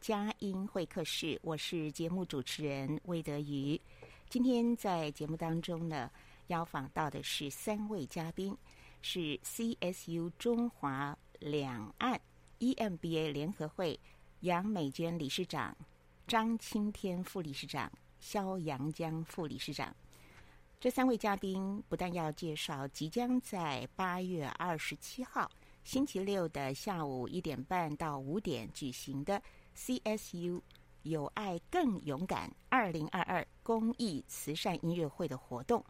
佳音会客室，我是节目主持人魏德瑜。今天在节目当中呢，邀访到的是三位嘉宾，是 CSU 中华两岸 EMBA 联合会杨美娟理事长、张青天副理事长、肖阳江副理事长。这三位嘉宾不但要介绍即将在八月二十七号。星期六的下午一点半到五点举行的 CSU 有爱更勇敢二零二二公益慈善音乐会的活动，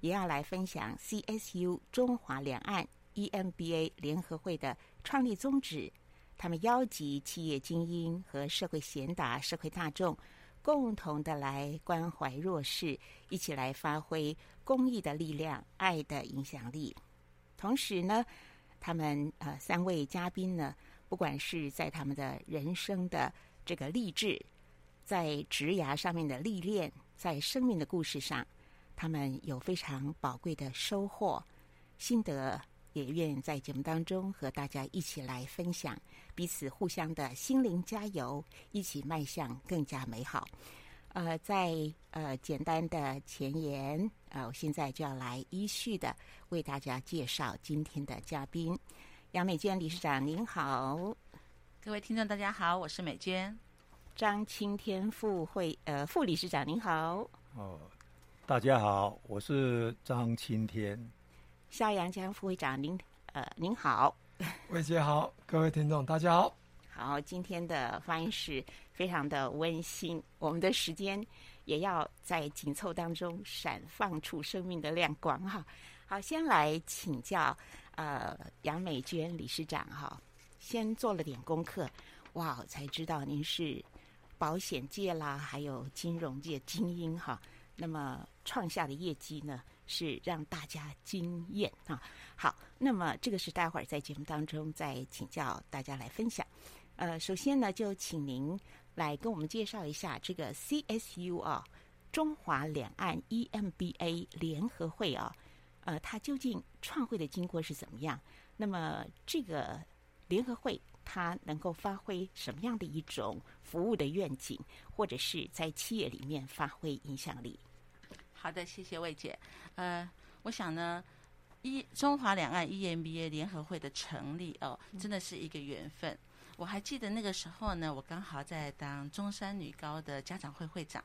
也要来分享 CSU 中华两岸 EMBA 联合会的创立宗旨。他们邀集企业精英和社会贤达、社会大众，共同的来关怀弱势，一起来发挥公益的力量、爱的影响力。同时呢，他们呃三位嘉宾呢，不管是在他们的人生的这个励志，在职涯上面的历练，在生命的故事上，他们有非常宝贵的收获心得，也愿在节目当中和大家一起来分享，彼此互相的心灵加油，一起迈向更加美好。呃，在呃简单的前言，呃，我现在就要来依序的为大家介绍今天的嘉宾，杨美娟理事长您好，各位听众大家好，我是美娟，张青天副会呃副理事长您好，哦，大家好，我是张青天，肖阳江副会长您呃您好，魏姐好，各位听众大家好。好，今天的发音是非常的温馨。我们的时间也要在紧凑当中闪放出生命的亮光哈。好，先来请教呃杨美娟理事长哈。先做了点功课，哇，才知道您是保险界啦，还有金融界精英哈。那么创下的业绩呢，是让大家惊艳啊。好，那么这个是待会儿在节目当中再请教大家来分享。呃，首先呢，就请您来跟我们介绍一下这个 CSU 啊，中华两岸 EMBA 联合会啊，呃，它究竟创会的经过是怎么样？那么这个联合会它能够发挥什么样的一种服务的愿景，或者是在企业里面发挥影响力？好的，谢谢魏姐。呃，我想呢，一中华两岸 EMBA 联合会的成立哦，真的是一个缘分。我还记得那个时候呢，我刚好在当中山女高的家长会会长，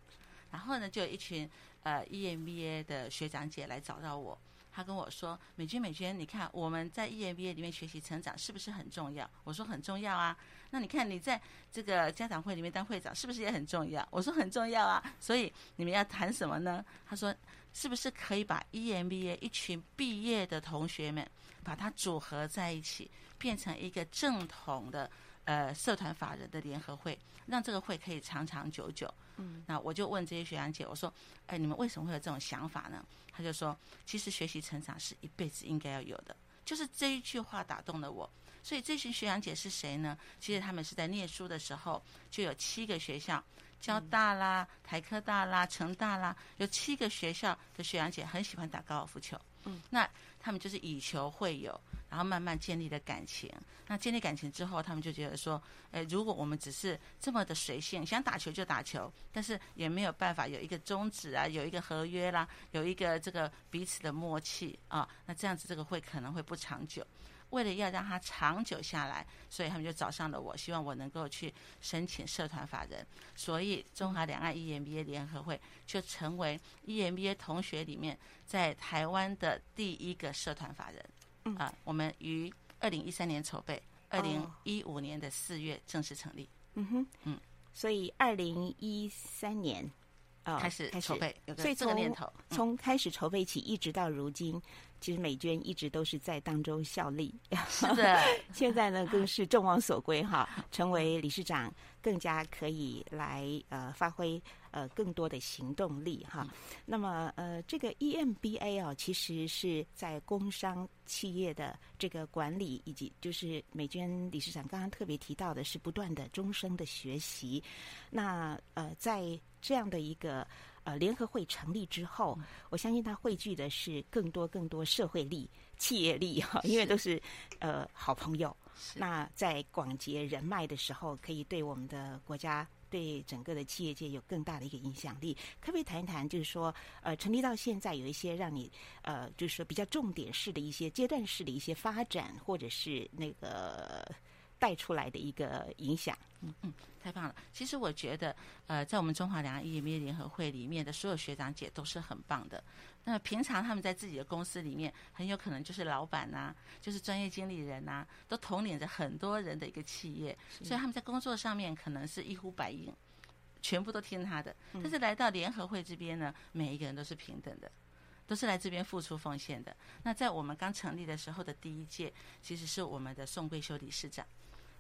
然后呢，就有一群呃 EMBA 的学长姐来找到我，他跟我说：“美娟，美娟，你看我们在 EMBA 里面学习成长是不是很重要？”我说：“很重要啊。”那你看你在这个家长会里面当会长是不是也很重要？我说：“很重要啊。”所以你们要谈什么呢？他说：“是不是可以把 EMBA 一群毕业的同学们把它组合在一起，变成一个正统的？”呃，社团法人的联合会，让这个会可以长长久久。嗯，那我就问这些学长姐，我说：“哎，你们为什么会有这种想法呢？”他就说：“其实学习成长是一辈子应该要有的。”就是这一句话打动了我。所以这群学长姐是谁呢？其实他们是在念书的时候就有七个学校，交大啦、台科大啦、成大啦，有七个学校的学长姐很喜欢打高尔夫球。嗯，那他们就是以球会友，然后慢慢建立了感情。那建立感情之后，他们就觉得说，哎，如果我们只是这么的随性，想打球就打球，但是也没有办法有一个宗旨啊，有一个合约啦，有一个这个彼此的默契啊，那这样子这个会可能会不长久。为了要让它长久下来，所以他们就找上了我，希望我能够去申请社团法人。所以中华两岸 EMBA 联合会就成为 EMBA 同学里面在台湾的第一个社团法人。嗯、啊，我们于二零一三年筹备，二零一五年的四月正式成立。嗯哼，嗯，所以二零一三年啊、哦、开始筹备，有所以这个念头，从开始筹备起一直到如今。其实美娟一直都是在当中效力，是的。现在呢，更是众望所归哈，成为理事长，更加可以来呃发挥呃更多的行动力哈。那么呃，这个 EMBA 啊，其实是在工商企业的这个管理，以及就是美娟理事长刚刚特别提到的是不断的终生的学习。那呃，在这样的一个。呃，联合会成立之后，我相信它汇聚的是更多更多社会力、企业力哈，因为都是呃好朋友。那在广结人脉的时候，可以对我们的国家、对整个的企业界有更大的一个影响力。可不可以谈一谈，就是说，呃，成立到现在有一些让你呃，就是说比较重点式的一些阶段式的一些发展，或者是那个。带出来的一个影响，嗯嗯，太棒了。其实我觉得，呃，在我们中华两岸 EMBA 联合会里面的所有学长姐都是很棒的。那平常他们在自己的公司里面，很有可能就是老板呐、啊，就是专业经理人呐、啊，都统领着很多人的一个企业，所以他们在工作上面可能是一呼百应，全部都听他的。但是来到联合会这边呢，每一个人都是平等的，都是来这边付出奉献的。那在我们刚成立的时候的第一届，其实是我们的宋桂修理事长。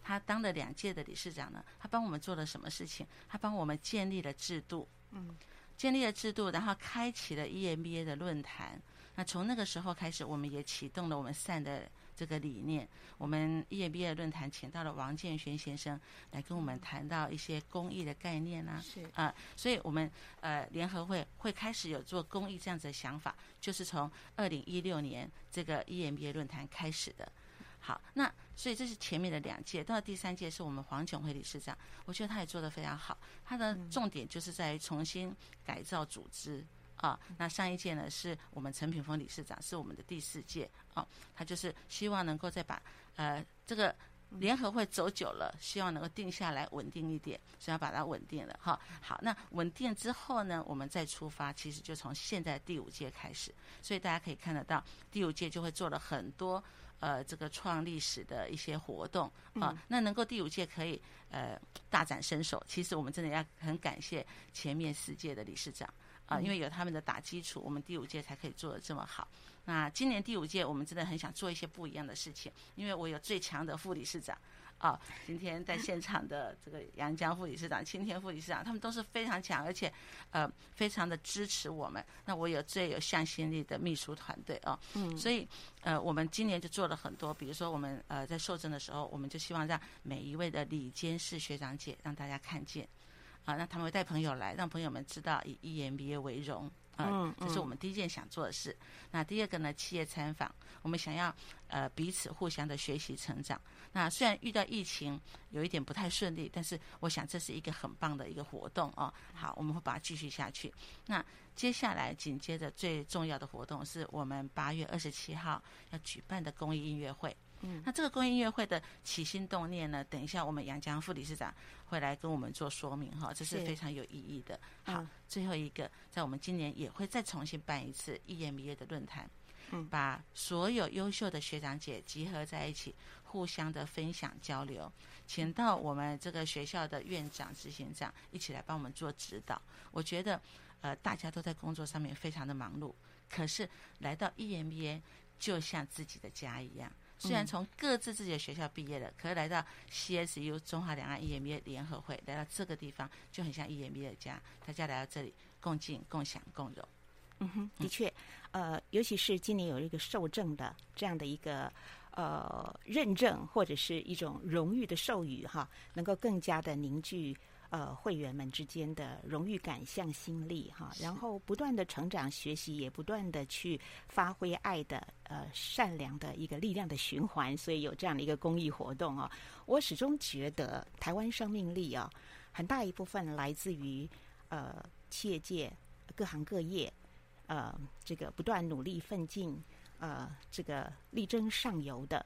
他当了两届的理事长呢，他帮我们做了什么事情？他帮我们建立了制度，嗯，建立了制度，然后开启了 EMBA 的论坛。那从那个时候开始，我们也启动了我们 SAN 的这个理念。我们 EMBA 的论坛请到了王建轩先生来跟我们谈到一些公益的概念啊，是啊、呃，所以我们呃联合会会开始有做公益这样子的想法，就是从二零一六年这个 EMBA 论坛开始的。好，那所以这是前面的两届，到了第三届是我们黄炯辉理事长，我觉得他也做得非常好。他的重点就是在于重新改造组织啊。那上一届呢是我们陈品峰理事长，是我们的第四届啊。他就是希望能够再把呃这个联合会走久了，希望能够定下来稳定一点，所以要把它稳定了哈。好，那稳定之后呢，我们再出发，其实就从现在第五届开始，所以大家可以看得到，第五届就会做了很多。呃，这个创历史的一些活动啊，嗯、那能够第五届可以呃大展身手，其实我们真的要很感谢前面四届的理事长啊，因为有他们的打基础，我们第五届才可以做的这么好。那今年第五届，我们真的很想做一些不一样的事情，因为我有最强的副理事长。啊，今天在现场的这个杨江副理事长、青天副理事长，他们都是非常强，而且呃非常的支持我们。那我有最有向心力的秘书团队啊，嗯，所以呃我们今年就做了很多，比如说我们呃在受证的时候，我们就希望让每一位的李监事学长姐让大家看见，啊，那他们会带朋友来，让朋友们知道以 EMBA 为荣。嗯，这是我们第一件想做的事。嗯、那第二个呢，企业参访，我们想要呃彼此互相的学习成长。那虽然遇到疫情有一点不太顺利，但是我想这是一个很棒的一个活动哦。好，我们会把它继续下去。那接下来紧接着最重要的活动是我们八月二十七号要举办的公益音乐会。嗯，那这个公益音乐会的起心动念呢，等一下我们杨江副理事长会来跟我们做说明哈，这是非常有意义的。好，嗯、最后一个，在我们今年也会再重新办一次 EMBA 的论坛，嗯，把所有优秀的学长姐集合在一起，互相的分享交流，请到我们这个学校的院长、执行长一起来帮我们做指导。我觉得，呃，大家都在工作上面非常的忙碌，可是来到 EMBA 就像自己的家一样。虽然从各自自己的学校毕业了，可是来到 CSU 中华两岸 EMBA 联合会，来到这个地方就很像 EMBA 的家，大家来到这里共进、共享、共荣。嗯哼，的确，呃，尤其是今年有一个受证的这样的一个呃认证或者是一种荣誉的授予哈，能够更加的凝聚呃，会员们之间的荣誉感、向心力哈，然后不断的成长学习，也不断的去发挥爱的呃善良的一个力量的循环，所以有这样的一个公益活动啊。我始终觉得台湾生命力啊，很大一部分来自于呃企业界各行各业呃这个不断努力奋进呃这个力争上游的。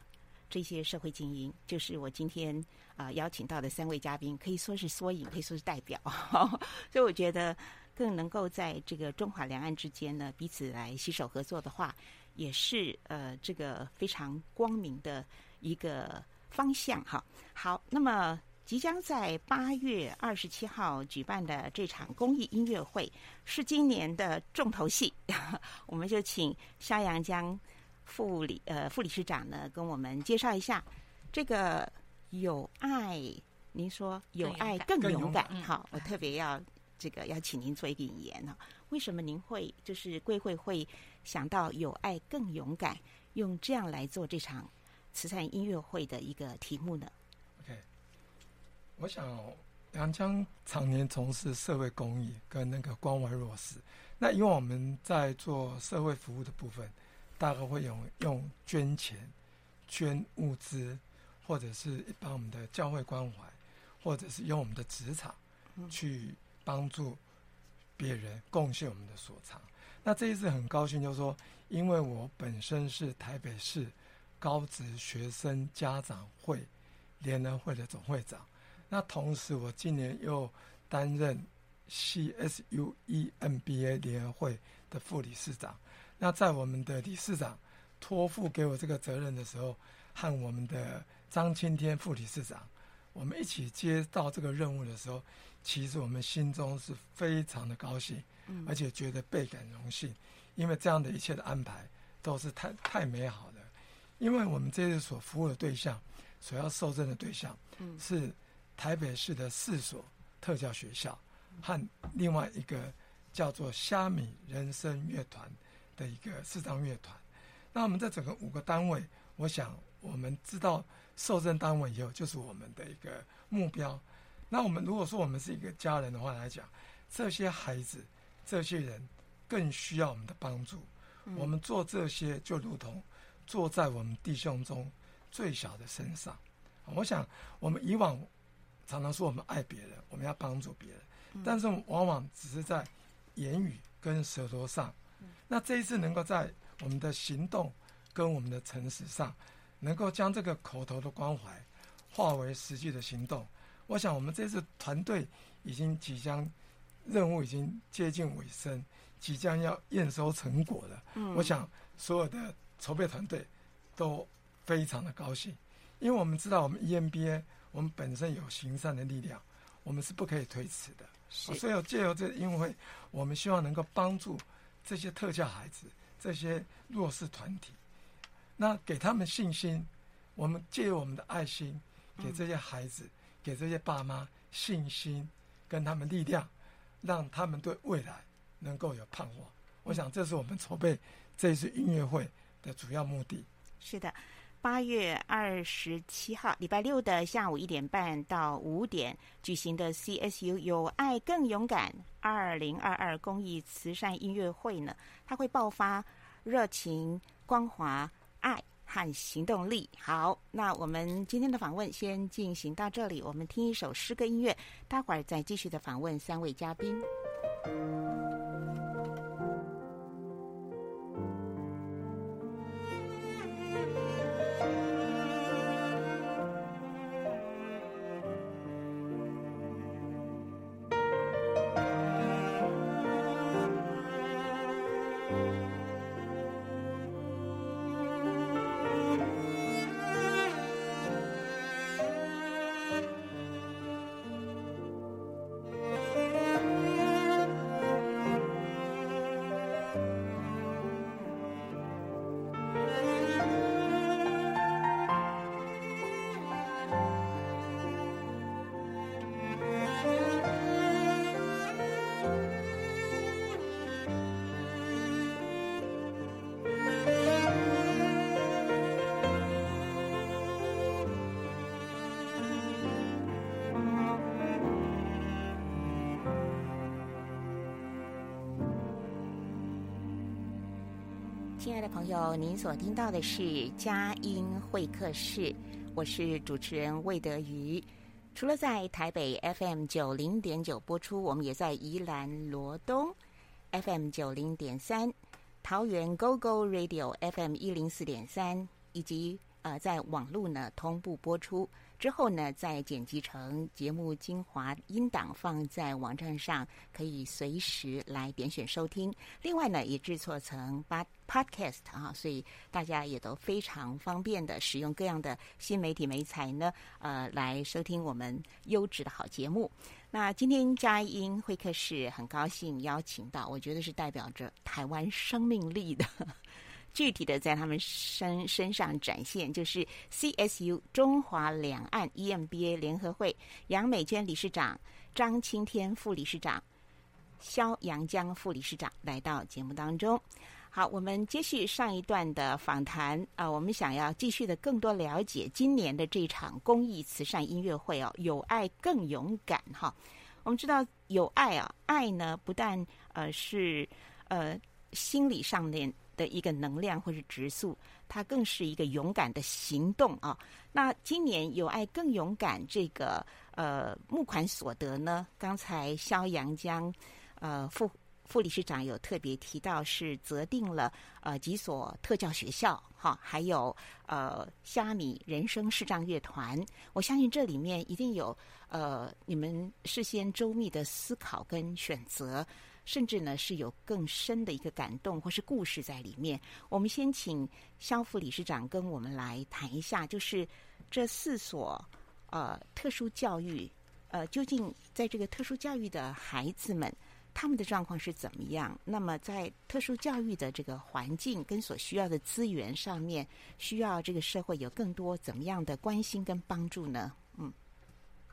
这些社会精英，就是我今天啊、邀请到的三位嘉宾，可以说是缩影，可以说是代表。所以我觉得，更能够在这个中华两岸之间呢，彼此来携手合作的话，也是呃这个非常光明的一个方向哈。好，那么即将在八月二十七号举办的这场公益音乐会，是今年的重头戏，我们就请肖阳江。副理呃，副理事长呢，跟我们介绍一下这个有爱。您说有爱更勇敢，好，我特别要这个要请您做一个引言呢。为什么您会就是贵会会想到有爱更勇敢，用这样来做这场慈善音乐会的一个题目呢我想阳江常年从事社会公益跟那个关怀弱势，那因为我们在做社会服务的部分。大概会用用捐钱、捐物资，或者是一般我们的教会关怀，或者是用我们的职场去帮助别人，贡献我们的所长。那这一次很高兴，就是说，因为我本身是台北市高职学生家长会联合会的总会长，那同时我今年又担任 CSU EMBA 联合会的副理事长。那在我们的理事长托付给我这个责任的时候，和我们的张青天副理事长，我们一起接到这个任务的时候，其实我们心中是非常的高兴，而且觉得倍感荣幸，因为这样的一切的安排都是太太美好了。因为我们这次所服务的对象，所要受赠的对象，嗯是台北市的四所特教学校和另外一个叫做虾米人生乐团。的一个视障乐团，那我们这整个五个单位，我想我们知道受赠单位以后，就是我们的一个目标。那我们如果说我们是一个家人的话来讲，这些孩子、这些人更需要我们的帮助。我们做这些，就如同坐在我们弟兄中最小的身上。我想我们以往常常说我们爱别人，我们要帮助别人，但是往往只是在言语跟舌头上。那这一次能够在我们的行动跟我们的诚实上，能够将这个口头的关怀化为实际的行动，我想我们这次团队已经即将任务已经接近尾声，即将要验收成果了。嗯，我想所有的筹备团队都非常的高兴，因为我们知道我们 EMBA 我们本身有行善的力量，我们是不可以推迟的。是，所以借由这个音乐会，我们希望能够帮助。这些特教孩子，这些弱势团体，那给他们信心。我们借由我们的爱心，给这些孩子，嗯、给这些爸妈信心，跟他们力量，让他们对未来能够有盼望。我想，这是我们筹备这一次音乐会的主要目的。是的。八月二十七号，礼拜六的下午一点半到五点举行的 CSU 有爱更勇敢二零二二公益慈善音乐会呢，它会爆发热情、光华、爱和行动力。好，那我们今天的访问先进行到这里，我们听一首诗歌音乐，待会儿再继续的访问三位嘉宾。亲爱的朋友，您所听到的是佳音会客室，我是主持人魏德瑜。除了在台北 FM 九零点九播出，我们也在宜兰罗东 FM 九零点三、桃园 GO GO Radio FM 一零四点三，以及呃在网络呢同步播出。之后呢，再剪辑成节目精华音档，放在网站上，可以随时来点选收听。另外呢，也制作成八 podcast 啊，所以大家也都非常方便的使用各样的新媒体媒材呢，呃，来收听我们优质的好节目。那今天佳音会客室很高兴邀请到，我觉得是代表着台湾生命力的。具体的在他们身身上展现，就是 CSU 中华两岸 EMBA 联合会杨美娟理事长、张青天副理事长、肖阳江副理事长来到节目当中。好，我们接续上一段的访谈啊、我们想要继续的更多了解今年的这场公益慈善音乐会哦，有爱更勇敢哈。我们知道有爱啊，爱呢不但呃是呃心理上面。的一个能量或是质素，它更是一个勇敢的行动啊。那今年有爱更勇敢这个呃募款所得呢，刚才萧阳江呃副副理事长有特别提到，是择定了呃几所特教学校哈，还有呃虾米人生视障乐团。我相信这里面一定有呃你们事先周密的思考跟选择。甚至呢是有更深的一个感动或是故事在里面。我们先请肖副理事长跟我们来谈一下，就是这四所呃特殊教育呃究竟在这个特殊教育的孩子们他们的状况是怎么样？那么在特殊教育的这个环境跟所需要的资源上面，需要这个社会有更多怎么样的关心跟帮助呢？嗯，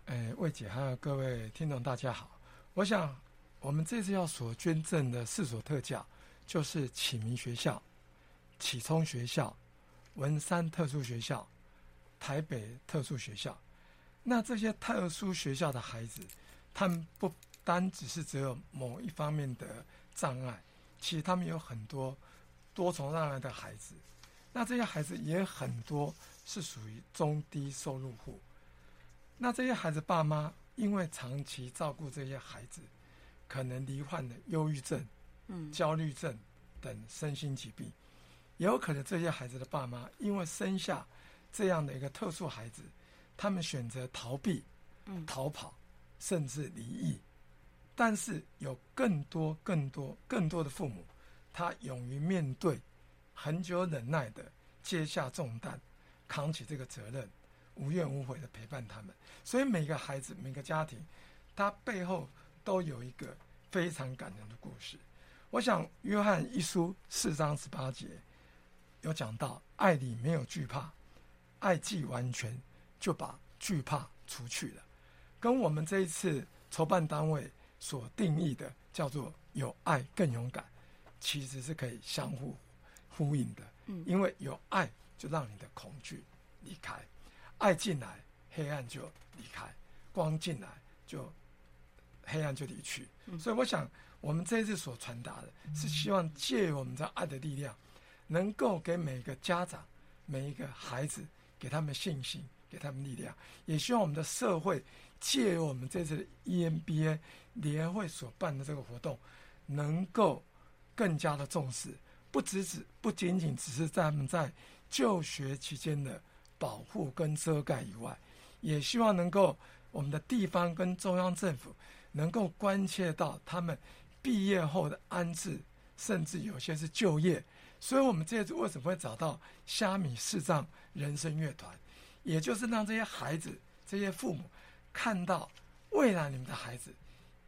哎，魏姐还有各位听众大家好，我想。我们这次要所捐赠的四所特教，就是启明学校、启聪学校、文山特殊学校、台北特殊学校。那这些特殊学校的孩子，他们不单只是只有某一方面的障碍，其实他们有很多多重障碍的孩子。那这些孩子也很多是属于中低收入户。那这些孩子爸妈因为长期照顾这些孩子。可能罹患的忧郁症、嗯、焦虑症等身心疾病，也有可能这些孩子的爸妈因为生下这样的一个特殊孩子，他们选择逃避、嗯、逃跑，甚至离异。但是有更多、更多、更多的父母，他勇于面对，很久忍耐的接下重担，扛起这个责任，无怨无悔的陪伴他们。所以每个孩子、每个家庭，他背后。都有一个非常感人的故事。我想，约翰一书四章十八节有讲到，爱里没有惧怕，爱既完全，就把惧怕除去了。跟我们这一次筹办单位所定义的叫做“有爱更勇敢”，其实是可以相互呼应的。因为有爱，就让你的恐惧离开，爱进来，黑暗就离开，光进来就。黑暗就离去，所以我想，我们这一次所传达的，是希望借我们这爱的力量，能够给每个家长、每一个孩子，给他们信心，给他们力量。也希望我们的社会，借由我们这次 EMBA 联会所办的这个活动，能够更加的重视，不只只不仅仅只是在他们在就学期间的保护跟遮盖以外，也希望能够我们的地方跟中央政府。能够关切到他们毕业后的安置，甚至有些是就业，所以我们这次为什么会找到虾米视障人生乐团，也就是让这些孩子、这些父母看到未来你们的孩子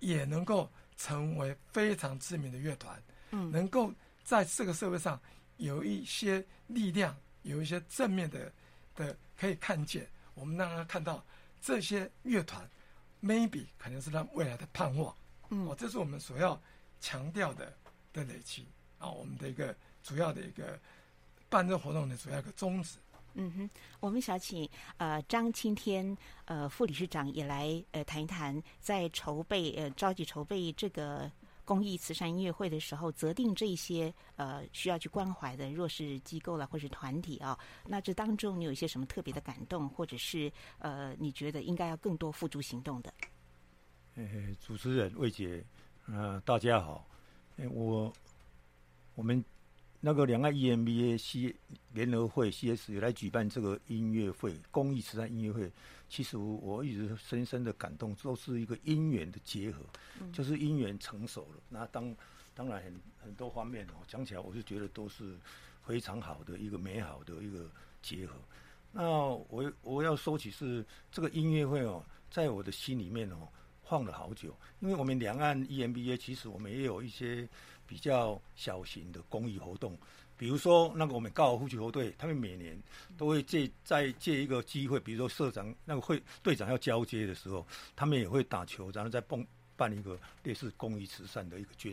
也能够成为非常知名的乐团，嗯，能够在这个社会上有一些力量，有一些正面的的可以看见，我们让他看到这些乐团。Maybe 可能是他未来的盼望，嗯，哦，这是我们所要强调的的累积。啊，我们的一个主要的一个办这个活动的主要一个宗旨。嗯哼，我们想请呃张青天呃副理事长也来呃谈一谈，在筹备呃召集筹备这个公益慈善音乐会的时候，择定这些呃需要去关怀的弱势机构啦，或是团体啊，那这当中你有一些什么特别的感动，或者是呃你觉得应该要更多付诸行动的？呃，主持人魏姐，呃，大家好，呃、我我们那个两岸 EMBA C 联合会 CS 也来举办这个音乐会，公益慈善音乐会。其实我一直深深的感动，都是一个因缘的结合，嗯、就是因缘成熟了。那当当然很很多方面哦，讲起来我是觉得都是非常好的一个美好的一个结合。那我我要说起是这个音乐会哦，在我的心里面哦放了好久，因为我们两岸 EMBA 其实我们也有一些比较小型的公益活动。比如说，那个我们高尔夫球队，他们每年都会借再借一个机会，比如说社长那个会队长要交接的时候，他们也会打球，然后再办办一个类似公益慈善的一个捐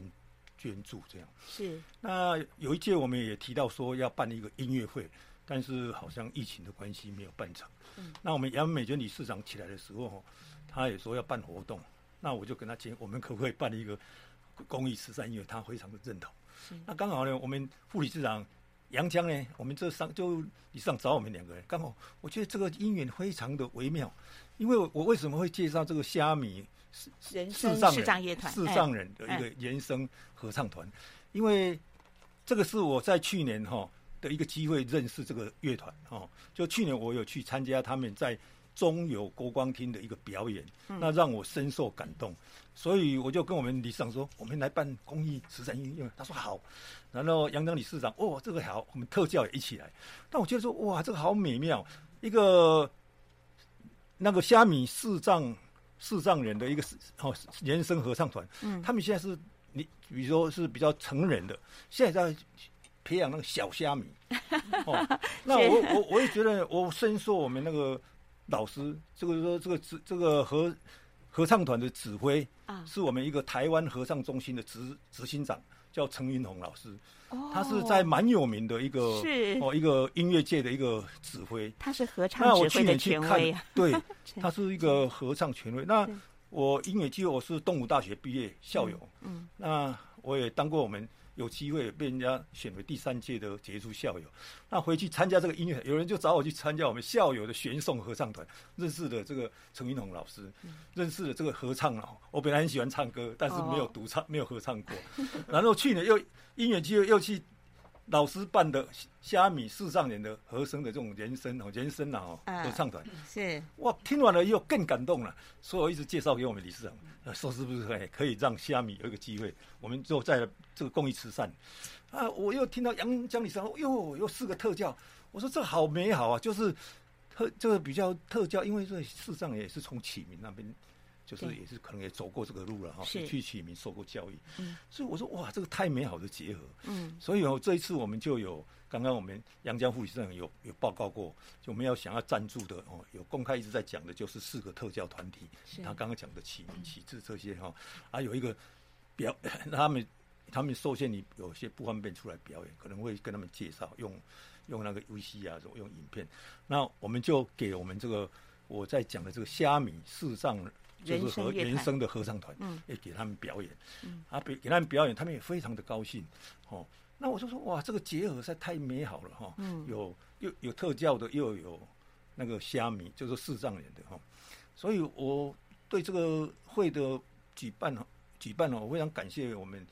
捐助这样。是。那有一届我们也提到说要办一个音乐会，但是好像疫情的关系没有办成。嗯。那我们杨美娟理事长起来的时候，他也说要办活动，那我就跟他讲，我们可不可以办一个公益慈善音乐？他非常的认同。那刚好呢，我们副理事长杨江呢，我们这上就理事长找我们两个人，刚好我觉得这个姻缘非常的微妙，因为我为什么会介绍这个虾米人生视障乐团视障人的一个原声合唱团，因为这个是我在去年哈的一个机会认识这个乐团哦，就去年我有去参加他们在中友国光厅的一个表演，那让我深受感动。所以我就跟我们理事长说，我们来办公益慈善音乐。他说好，然后杨江理事长，哦，这个好，我们特教也一起来。但我觉得说，哇，这个好美妙，一个那个虾米视障视障人的一个哦人声合唱团，嗯，他们现在是你比如说是比较成人的，现在在培养那个小虾米。哦，那我我我也觉得，我深受我们那个老师，这个说这个指这个合。合唱团的指挥啊，是我们一个台湾合唱中心的执执行长，叫陈云红老师。哦，他是在蛮有名的一个是哦一个音乐界的一个指挥。他是合唱指挥的权威。对，他是一个合唱权威。那我音乐界我是东吴大学毕业校友。嗯，嗯，那我也当过我们。有机会被人家选为第三届的杰出校友，那回去参加这个音乐，有人就找我去参加我们校友的弦颂合唱团，认识了这个陈云红老师，认识了这个合唱哦。我本来很喜欢唱歌，但是没有独唱，没有合唱过。然后去年又音乐机会又去。老师办的虾米四上人的和声的这种人声哦，原声啊合唱团是。哇，听完了以后更感动了，所以我一直介绍给我们理事长，说是不是可以可以让虾米有一个机会，我们就在这个公益慈善。啊，我又听到杨江理事长哟又四个特教，我说这好美好啊，就是特这个比较特教，因为这视障也是从启明那边。就是也是可能也走过这个路了哈，去启明受过教育，嗯，所以我说哇，这个太美好的结合，嗯，所以哦，这一次我们就有刚刚我们阳江副理事长有有报告过，就我们要想要赞助的哦，有公开一直在讲的就是四个特教团体，他刚刚讲的启明启智这些哈，还有一个表 他们他们受限你有些不方便出来表演，可能会跟他们介绍用用那个 VC 啊，用影片，那我们就给我们这个我在讲的这个虾米视障。就是和原声的合唱团，嗯，也给他们表演，嗯，啊，给给他们表演，他们也非常的高兴，哦，那我就说，哇，这个结合实在太美好了，哈，嗯，有又有特教的，又有那个虾米，就是视障人的，哈，所以我对这个会的举办，举办哦，我非常感谢我们。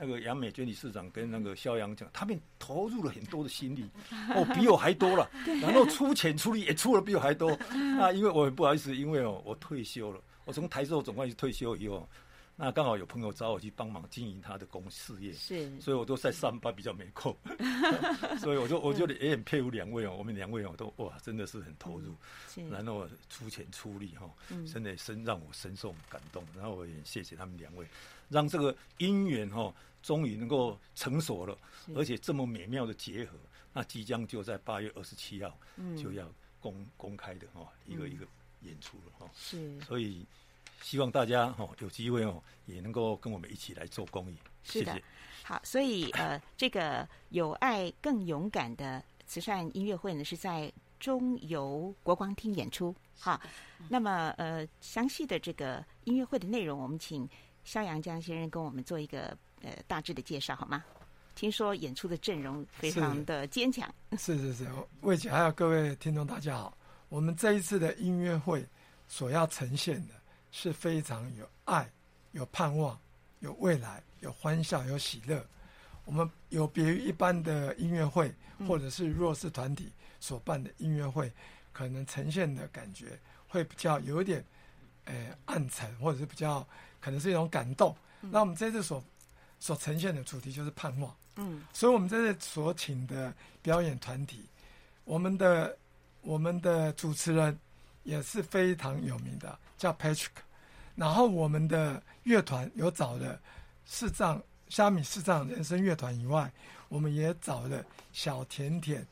那个杨美娟理事长跟那个肖阳讲，他们投入了很多的心力，哦，比我还多了。然后出钱出力也出了比我还多。那因为我很不好意思，因为哦，我退休了，我从台塑总会退休以后，那刚好有朋友找我去帮忙经营他的公事业，是，所以我都在上班比较没空。所以我就我就也很佩服两位哦，我们两位哦都哇，真的是很投入，然后出钱出力哈，真的深让我深受感动。然后我也谢谢他们两位，让这个姻缘哈。终于能够成熟了，而且这么美妙的结合，那即将就在八月二十七号就要公、嗯、公开的哈、哦，一个一个演出了哈、哦。是，所以希望大家哈、哦、有机会哦，也能够跟我们一起来做公益。是的，谢谢。好，所以呃，这个有爱更勇敢的慈善音乐会呢，是在中游国光厅演出。好，那么呃，详细的这个音乐会的内容，我们请。肖阳江先生跟我们做一个呃大致的介绍好吗？听说演出的阵容非常的坚强。是是是，魏姐还有各位听众大家好，我们这一次的音乐会所要呈现的是非常有爱、有盼望、有未来、有欢笑、有喜乐。我们有别于一般的音乐会或者是弱势团体所办的音乐会，可能呈现的感觉会比较有一点呃暗沉，或者是比较可能是一种感动。那我们这次所所呈现的主题就是盼望。嗯，所以我们这次所请的表演团体，我们的我们的主持人也是非常有名的，叫 Patrick。然后我们的乐团有找了视障虾米视障人生乐团以外，我们也找了小甜甜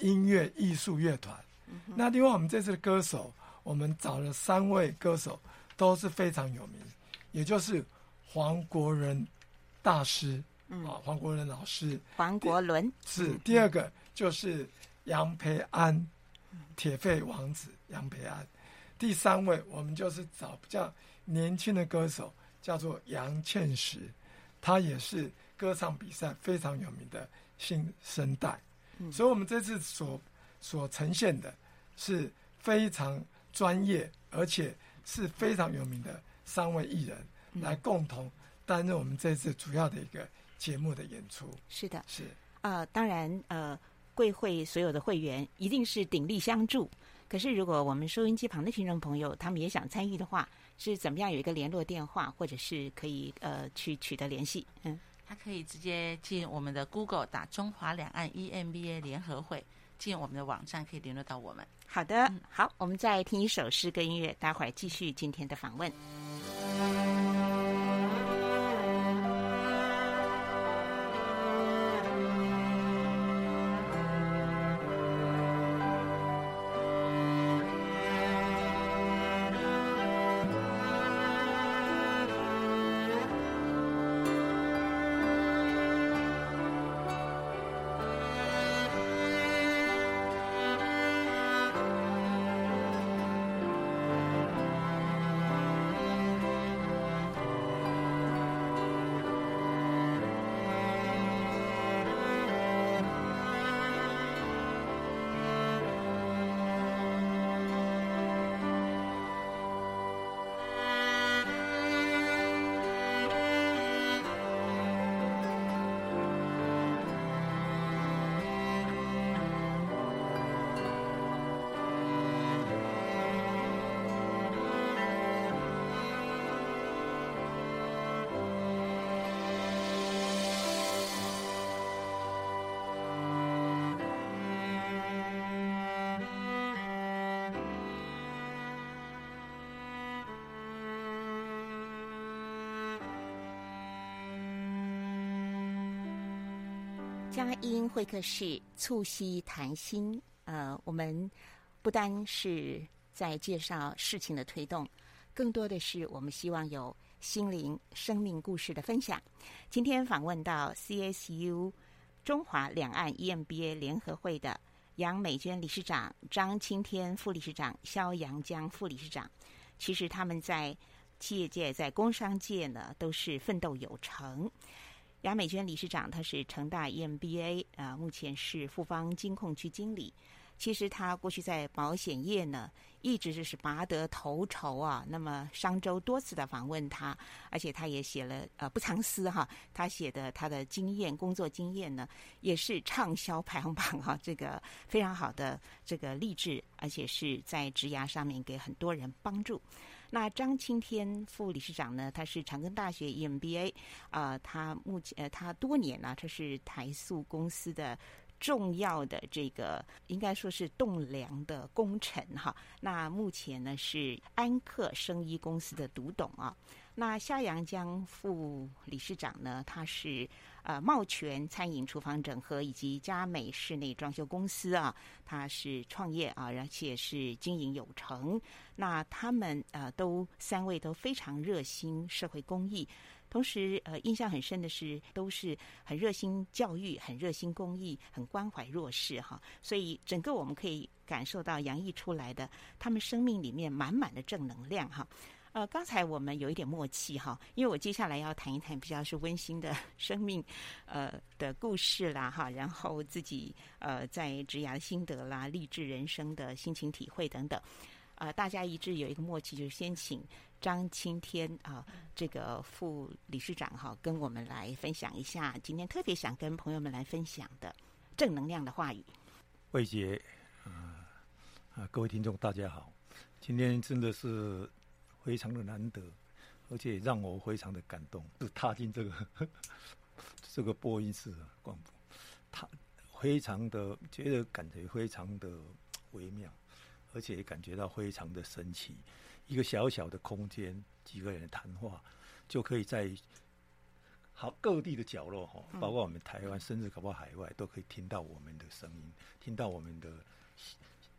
音乐艺术乐团。嗯、那另外我们这次的歌手，我们找了三位歌手都是非常有名，也就是黄国仁大师。嗯，啊，黄国仁老师，黄国伦是第二个，就是杨培安，铁肺王子杨培安。第三位，我们就是找比较年轻的歌手，叫做杨倩石，他也是歌唱比赛非常有名的新生代。嗯，所以，我们这次所所呈现的是非常专业，而且是非常有名的三位艺人，来共同担任我们这次主要的一个。节目的演出是的，是呃，当然呃，贵会所有的会员一定是鼎力相助。可是，如果我们收音机旁的听众朋友他们也想参与的话，是怎么样有一个联络电话，或者是可以呃去取得联系？嗯，他可以直接进我们的 Google 打中华两岸 EMBA 联合会，进我们的网站可以联络到我们。好的，嗯、好，我们再听一首诗歌音乐，待会儿继续今天的访问。佳音会客室，促膝谈心。呃，我们不单是在介绍事情的推动，更多的是我们希望有心灵、生命故事的分享。今天访问到 CSU 中华两岸 EMBA 联合会的杨美娟理事长、张青天副理事长、肖阳江副理事长。其实他们在企业界、在工商界呢，都是奋斗有成。杨美娟理事长，他是成大 EMBA 啊，目前是富邦金控区经理。其实他过去在保险业呢，一直就是拔得头筹啊。那么商周多次的访问他，而且他也写了呃不藏私哈，他写的他的经验工作经验呢，也是畅销排行榜哈，这个非常好的这个励志，而且是在职涯上面给很多人帮助。那张青天副理事长呢？他是长庚大学 EMBA 啊、他目前呃，他多年呢，他是台塑公司的重要的这个应该说是栋梁的功臣哈。那目前呢是安克生医公司的独董啊。那夏阳江副理事长呢，他是。呃，茂全餐饮厨房整合以及佳美室内装修公司啊，他是创业啊，而且是经营有成。那他们呃，都三位都非常热心社会公益，同时呃，印象很深的是，都是很热心教育、很热心公益、很关怀弱势哈。所以整个我们可以感受到洋溢出来的他们生命里面满满的正能量哈。呃，刚才我们有一点默契哈，因为我接下来要谈一谈比较是温馨的 生命，呃的故事啦哈，然后自己呃在职涯的心得啦、励志人生的心情体会等等，呃，大家一致有一个默契，就是先请张青天啊、这个副理事长哈，跟我们来分享一下今天特别想跟朋友们来分享的正能量的话语。魏杰，啊、呃、啊，各位听众大家好，今天真的是。非常的难得，而且让我非常的感动，就踏进这个 这个播音室广播，他非常的觉得感觉非常的微妙，而且感觉到非常的神奇。一个小小的空间，几个人谈话，就可以在好各地的角落哈，包括我们台湾，甚至搞不好海外，都可以听到我们的声音，听到我们的。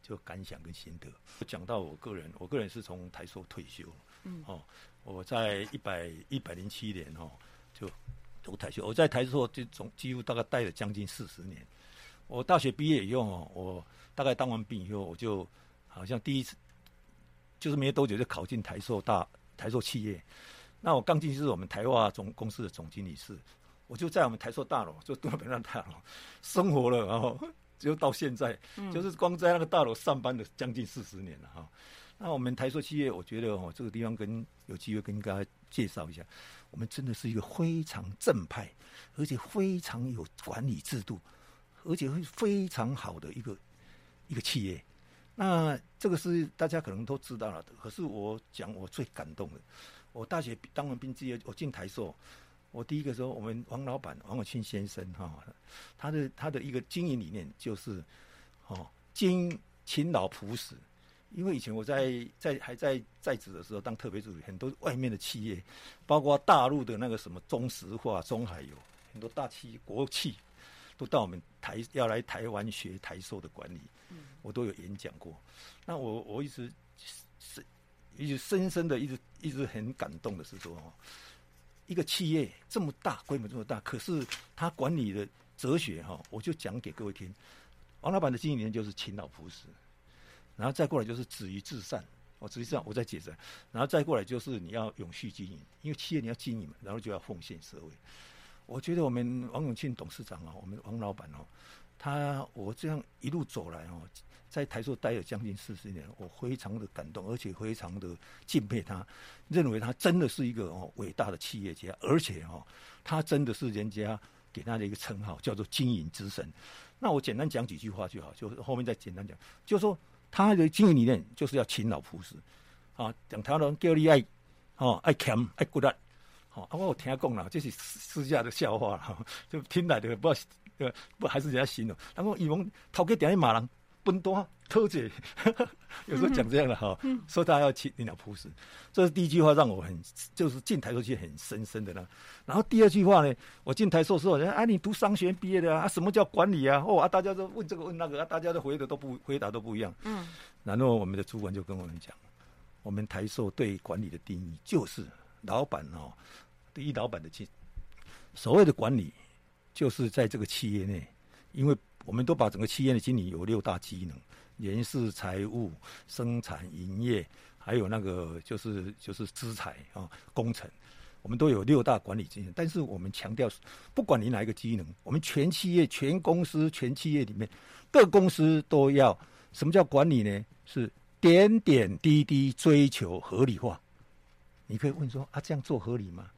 就感想跟心得。讲到我个人，我个人是从台塑退休，嗯，哦，我在一百一百零七年哦，就读台塑。我在台塑就总几乎大概待了将近四十年。我大学毕业以后哦，我大概当完兵以后，我就好像第一次就是没多久就考进台塑大台塑企业。那我刚进去是我们台化总公司的总经理室，我就在我们台塑大楼就东北那大楼生活了，然后。就到现在，就是光在那个大楼上班的将近四十年了哈。那我们台塑企业，我觉得哦，这个地方跟有机会跟大家介绍一下，我们真的是一个非常正派，而且非常有管理制度，而且会非常好的一个一个企业。那这个是大家可能都知道了。可是我讲我最感动的，我大学当完兵之后，我进台塑。我第一个说，我们王老板王永庆先生哈，他的他的一个经营理念就是，哦，经勤劳朴实。因为以前我在在还在在职的时候当特别助理，很多外面的企业，包括大陆的那个什么中石化、中海油，很多大企业国企，都到我们台要来台湾学台塑的管理，我都有演讲过。那我我一直是一直深深的一直一直很感动的是说。一个企业这么大，规模这么大，可是他管理的哲学哈，我就讲给各位听。王老板的经营理念就是勤劳朴实，然后再过来就是止于至善。我止于至善，我再解释。然后再过来就是你要永续经营，因为企业你要经营，然后就要奉献社会。我觉得我们王永庆董事长啊，我们王老板哦，他我这样一路走来哦。在台塑待了将近四十年，我非常的感动，而且非常的敬佩他，认为他真的是一个哦伟大的企业家，而且哦，他真的是人家给他的一个称号，叫做经营之神。那我简单讲几句话就好，就是后面再简单讲，就说他的经营理念就是要勤劳朴实啊，讲他人叫你爱哦爱俭爱骨力，好啊，我有听讲了，这是私下的笑话哈，就听来的不知道不还是人家形容，然后以为头家点去骂人。分多偷嘴，有时候讲这样的哈，嗯、说他要勤劳朴实，这是第一句话，让我很就是进台塑去很深深的呢。然后第二句话呢，我进台塑时候，人家啊，你读商学院毕业的啊，什么叫管理啊？哦啊，大家都问这个问那个啊，大家都回的都不回答都不一样。嗯，然后我们的主管就跟我们讲，我们台塑对管理的定义就是老板哦，第一老板的进，所谓的管理就是在这个企业内，因为。我们都把整个企业的经理有六大机能：人事、财务、生产、营业，还有那个就是就是资财啊、工程，我们都有六大管理机能。但是我们强调，不管你哪一个机能，我们全企业、全公司、全企业里面，各公司都要。什么叫管理呢？是点点滴滴追求合理化。你可以问说啊，这样做合理吗？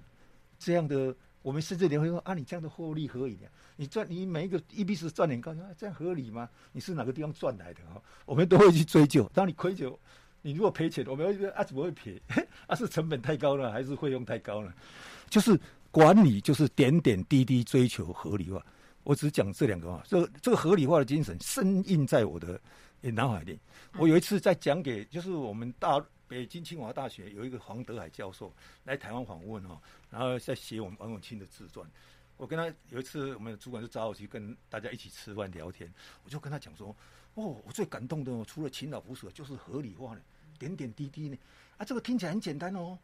这样的。我们甚至连会说啊，你这样的获利合理的，你赚你每一个 EPS 赚点高，这样合理吗？你是哪个地方赚来的哈？我们都会去追究。当你亏钱，你如果赔钱，我们会觉得啊，怎么会赔？啊，是成本太高了，还是费用太高了？就是管理，就是点点滴滴追求合理化。我只讲这两个啊，这这个合理化的精神深印在我的脑海里。我有一次在讲给，就是我们大。北京清华大学有一个黄德海教授来台湾访问哈，然后在写我们王永庆的自传。我跟他有一次，我们的主管就找我去跟大家一起吃饭聊天，我就跟他讲说：哦，我最感动的，除了勤劳朴实，就是合理化呢，点点滴滴呢。啊，这个听起来很简单哦，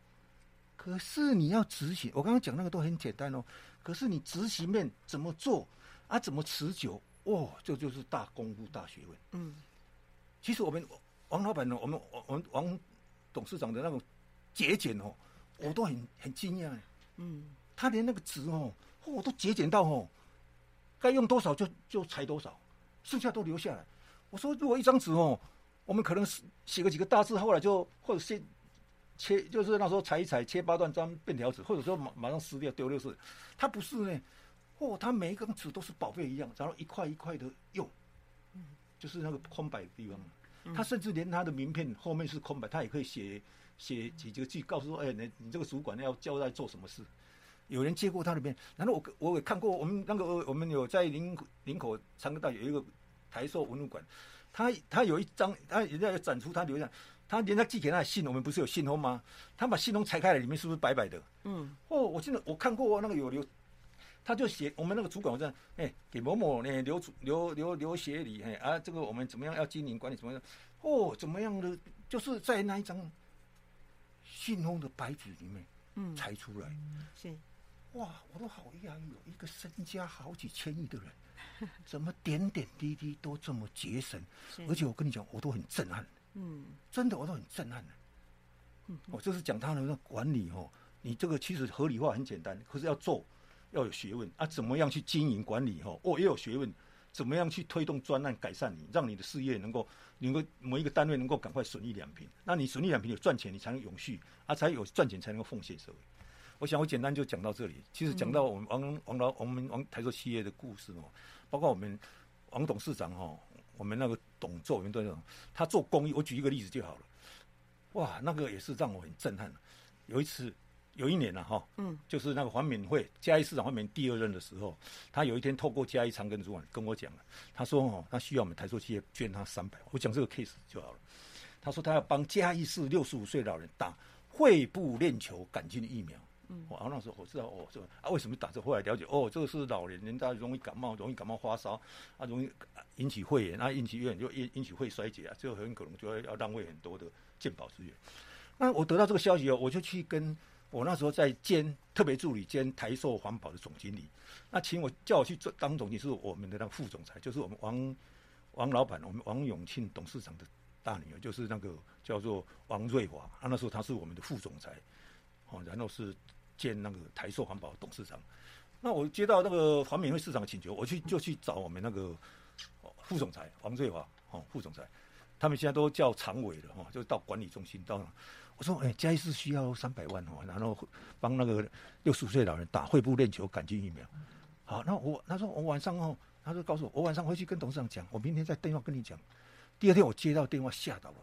可是你要执行，我刚刚讲那个都很简单哦，可是你执行面怎么做啊？怎么持久？哦，这就是大功夫、大学问。嗯，其实我们王老板呢，我们我们王。董事长的那种节俭哦，我都很很惊讶。嗯，他连那个纸哦，我都节俭到哦，该用多少就就裁多少，剩下都留下来。我说，如果一张纸哦，我们可能写个几个大字，后来就或者切切，就是那时候裁一裁，切八段张便条纸，或者说马马上撕掉丢就是。他不是呢，哦，他每一张纸都是宝贝一样，然后一块一块的用，就是那个空白的地方。他甚至连他的名片后面是空白，他也可以写写几个字，告诉说：“哎，你你这个主管要交代做什么事。”有人接过他的面，然后我我也看过，我们那个我们有在林林口长庚大有一个台塑文物馆，他他有一张，他人家要展出他留下，他人家寄给他的信，我们不是有信封吗？他把信封拆开来，里面是不是白白的？嗯，哦，我记得我看过那个有留。他就写我们那个主管，我这样，哎，给某某呢留留留留协理，哎啊，这个我们怎么样要经营管理怎么样？哦，怎么样的？就是在那一张信封的白纸里面，嗯，裁出来，是，哇，我都好讶异，有一个身家好几千亿的人，怎么点点滴滴都这么节省？而且我跟你讲，我都很震撼，嗯，真的我都很震撼的，嗯，我就是讲他的那管理哦，你这个其实合理化很简单，可是要做。要有学问啊，怎么样去经营管理？哈，哦，也有学问，怎么样去推动专案改善你，让你的事业能够能够某一个单位能够赶快损益两平。那你损益两平有赚钱，你才能永续啊，才有赚钱才能够奉献社会。我想我简单就讲到这里。其实讲到我们王王老我们王台塑企业的故事哦，包括我们王董事长哈，我们那个董座我们都有，他做公益，我举一个例子就好了。哇，那个也是让我很震撼。有一次。有一年了、啊、哈，嗯，就是那个黄敏惠嘉义市长黄敏第二任的时候，他有一天透过嘉义长庚主管跟我讲了，他说哦，他需要我们台塑企业捐他三百万，我讲这个 case 就好了。他说他要帮嘉义市六十五岁老人打肺部链球杆菌疫苗。嗯，我那时候我知道哦，这啊为什么打这个？后来了解哦，这个是老年人家容易感冒，容易感冒发烧啊，容易引起肺炎，啊引起肺炎就引引起肺衰竭啊，最后很可能就要要浪费很多的健保资源。那我得到这个消息哦，我就去跟。我那时候在兼特别助理兼台塑环保的总经理，那请我叫我去做当总经理，是我们的那副总裁，就是我们王王老板，我们王永庆董事长的大女儿，就是那个叫做王瑞华，啊，那时候他是我们的副总裁，哦，然后是兼那个台塑环保董事长。那我接到那个黄美惠市长的请求，我去就去找我们那个副总裁王瑞华，哦，副总裁，他们现在都叫常委了，哈，就到管理中心到。我说：“哎，嘉义市需要三百万哦，然后帮那个六十五岁老人打肺部链球杆菌疫苗。好，那我他说我晚上哦，他说告诉我，我晚上回去跟董事长讲，我明天再电话跟你讲。第二天我接到电话吓到了，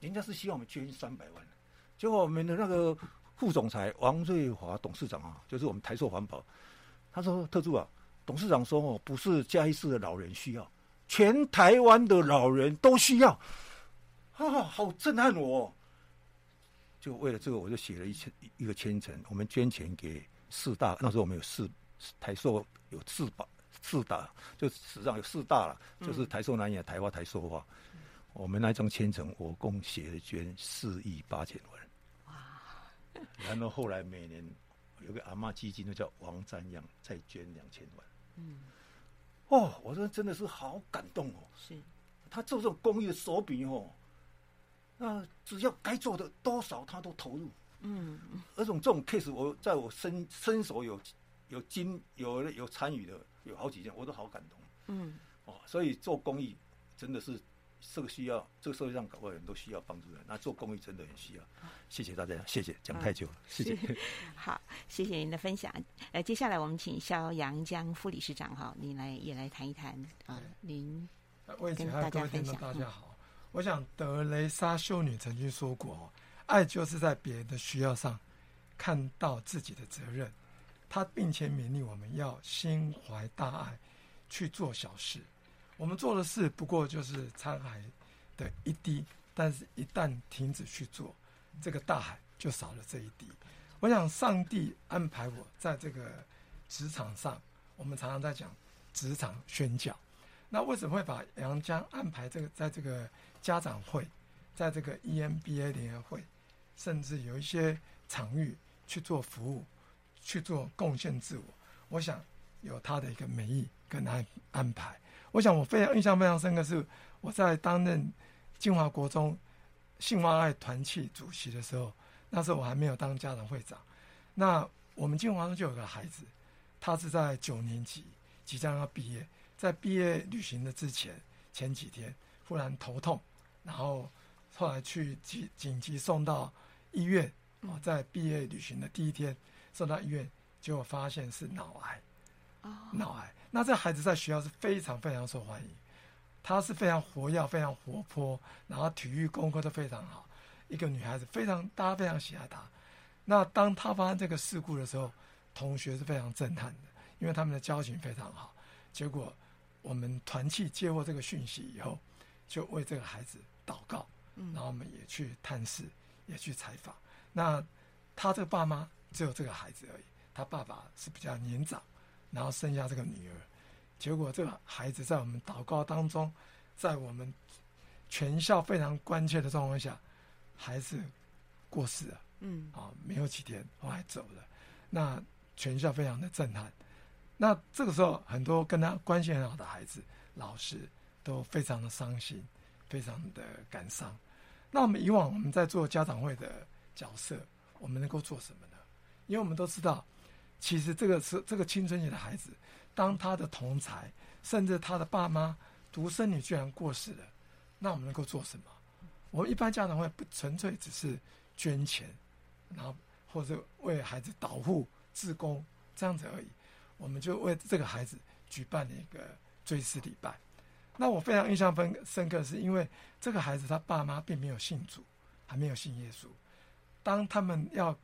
人家是希望我们捐三百万，结果我们的那个副总裁王瑞华董事长啊，就是我们台塑环保，他说特助啊，董事长说哦，不是嘉义市的老人需要，全台湾的老人都需要。”啊，好震撼我、哦！就为了这个，我就写了一千一个千层，我们捐钱给四大。那时候我们有四台塑有四大四大，就史上有四大了，就是台塑南亚、台化、台塑化。嗯、我们那张千层，我共写了捐四亿八千万。哇！然后后来每年有个阿嬷基金，就叫王占阳，再捐两千万。嗯。哦，我说真的是好感动哦！是，他做这种公益的手笔哦。那只要该做的多少，他都投入。嗯，而种这种 case，我在我身身手有有经有有参与的有好几件，我都好感动。嗯，哦，所以做公益真的是这个需要，这个社会上搞不好人都需要帮助的。那做公益真的很需要。谢谢大家，谢谢，讲太久了，嗯、谢谢。好，谢谢您的分享。呃，接下来我们请肖阳江副理事长哈，您来也来谈一谈啊，您跟大家分享。大家好。我想德雷莎修女曾经说过：“爱就是在别人的需要上看到自己的责任。”她并且勉励我们要心怀大爱去做小事。我们做的事不过就是沧海的一滴，但是一旦停止去做，这个大海就少了这一滴。我想上帝安排我在这个职场上，我们常常在讲职场宣教。那为什么会把阳江安排这个在这个？家长会，在这个 EMBA 联合会，甚至有一些场域去做服务，去做贡献自我。我想有他的一个美意跟安安排。我想我非常印象非常深刻，是我在担任金华国中信望爱团契主席的时候，那时候我还没有当家长会长。那我们金华中就有个孩子，他是在九年级，即将要毕业，在毕业旅行的之前前几天，忽然头痛，然后后来去紧紧急送到医院。哦，在毕业旅行的第一天送到医院，结果发现是脑癌。脑癌。那这孩子在学校是非常非常受欢迎，他是非常活跃、非常活泼，然后体育功课都非常好，一个女孩子非常大家非常喜爱她。那当她发生这个事故的时候，同学是非常震撼的，因为他们的交情非常好。结果我们团契接获这个讯息以后，就为这个孩子祷告，然后我们也去探视，也去采访。那他这个爸妈只有这个孩子而已，他爸爸是比较年长，然后生下这个女儿，结果这个孩子在我们祷告当中，在我们全校非常关切的状况下，孩子过世了。嗯，啊，没有几天，后来走了，那全校非常的震撼。那这个时候，很多跟他关系很好的孩子、老师都非常的伤心，非常的感伤。那我们以往我们在做家长会的角色，我们能够做什么呢？因为我们都知道，其实这个是这个青春期的孩子，当他的同才，甚至他的爸妈独生女居然过世了，那我们能够做什么？我们一般家长会不纯粹只是捐钱。然后或者为孩子导护、自工这样子而已，我们就为这个孩子举办了一个追思礼拜。那我非常印象分深刻，是因为这个孩子他爸妈并没有信主，还没有信耶稣。当他们要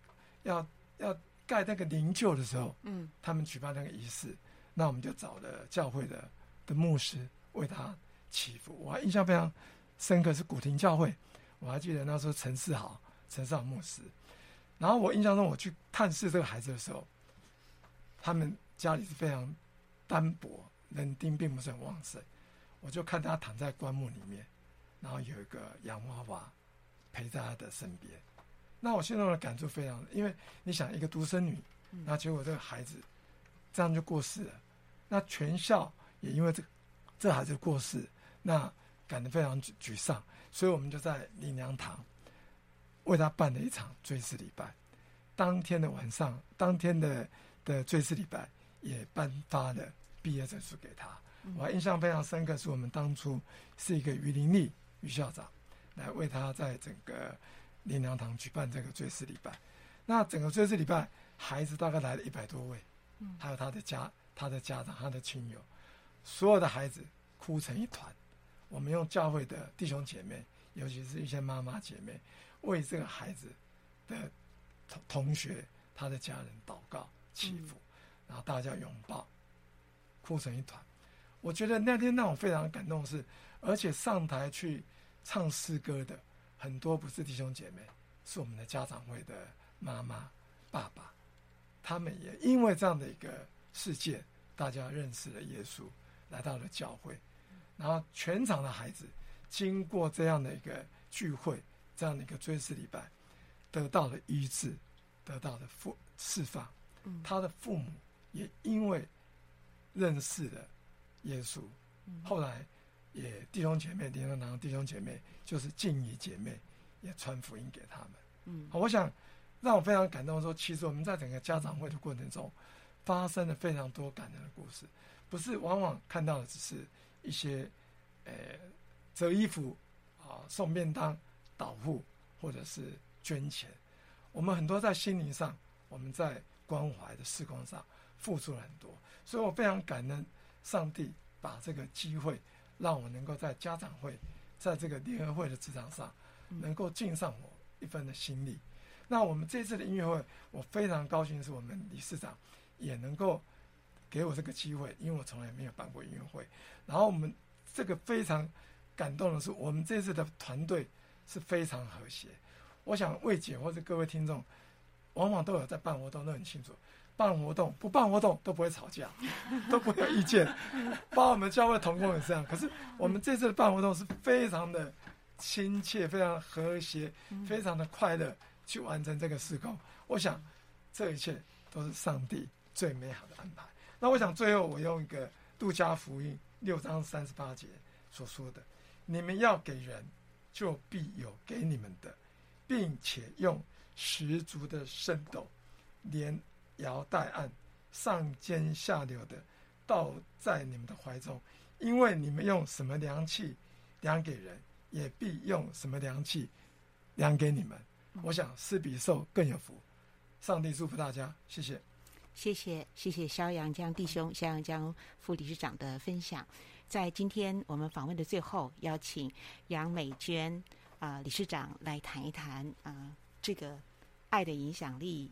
要要盖那个灵柩的时候，嗯，他们举办那个仪式，那我们就找了教会的的牧师为他祈福。我还印象非常深刻是古亭教会，我还记得那时候陈世豪陈世豪牧师。然后我印象中，我去探视这个孩子的时候，他们家里是非常单薄，人丁并不是很旺盛。我就看他躺在棺木里面，然后有一个洋娃娃陪在他的身边。那我现在的感触非常，因为你想一个独生女，那结果这个孩子这样就过世了，那全校也因为这这孩子过世，那感到非常沮沮丧，所以我们就在灵粮堂。为他办了一场追思礼拜，当天的晚上，当天的的追思礼拜也颁发了毕业证书给他。我还印象非常深刻，是我们当初是一个于林立于校长来为他在整个灵粮堂举办这个追思礼拜。那整个追思礼拜，孩子大概来了一百多位，还有他的家、他的家长、他的亲友，所有的孩子哭成一团。我们用教会的弟兄姐妹，尤其是一些妈妈姐妹。为这个孩子的同同学、他的家人祷告祈福，然后大家拥抱，哭成一团。我觉得那天让我非常感动的是，而且上台去唱诗歌的很多不是弟兄姐妹，是我们的家长会的妈妈、爸爸，他们也因为这样的一个事件，大家认识了耶稣，来到了教会，然后全场的孩子经过这样的一个聚会。这样的一个追思礼拜，得到了医治，得到了复释放。他的父母也因为认识了耶稣，后来也弟兄姐妹，弟兄堂弟兄姐妹就是静怡姐妹也传福音给他们。嗯，好，我想让我非常感动的说，其实我们在整个家长会的过程中，发生了非常多感人的故事，不是往往看到的只是一些，呃，折衣服啊，送便当。导护或者是捐钱，我们很多在心灵上，我们在关怀的施工上付出了很多，所以我非常感恩上帝把这个机会让我能够在家长会，在这个联合会的职场上，能够尽上我一份的心力。那我们这次的音乐会，我非常高兴，是我们理事长也能够给我这个机会，因为我从来没有办过音乐会。然后我们这个非常感动的是，我们这次的团队。是非常和谐，我想魏姐或者各位听众，往往都有在办活动，都很清楚，办活动不办活动都不会吵架，都不会有意见。包括我们教会同工也是这样。可是我们这次的办活动是非常的亲切，非常和谐，非常的快乐去完成这个施工。我想这一切都是上帝最美好的安排。那我想最后我用一个路加福音六章三十八节所说的：“你们要给人。”就必有给你们的，并且用十足的圣斗，连摇带按，上尖下流的倒在你们的怀中，因为你们用什么量器量给人，也必用什么量器量给你们。我想施比受更有福。上帝祝福大家，谢谢，谢谢，谢谢肖阳江弟兄、肖阳江副理事长的分享。在今天我们访问的最后，邀请杨美娟啊、呃、理事长来谈一谈啊、呃、这个爱的影响力，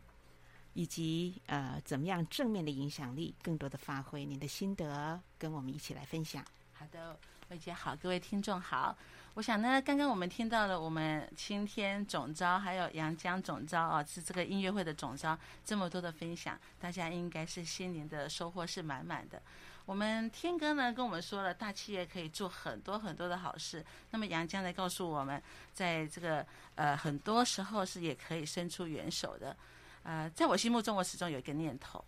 以及呃怎么样正面的影响力更多的发挥。您的心得跟我们一起来分享。好的，魏姐好，各位听众好。我想呢，刚刚我们听到了我们青天总召还有阳江总召啊，是这个音乐会的总召这么多的分享，大家应该是心灵的收获是满满的。我们天哥呢跟我们说了，大企业可以做很多很多的好事。那么阳江来告诉我们，在这个呃很多时候是也可以伸出援手的。呃，在我心目中，我始终有一个念头，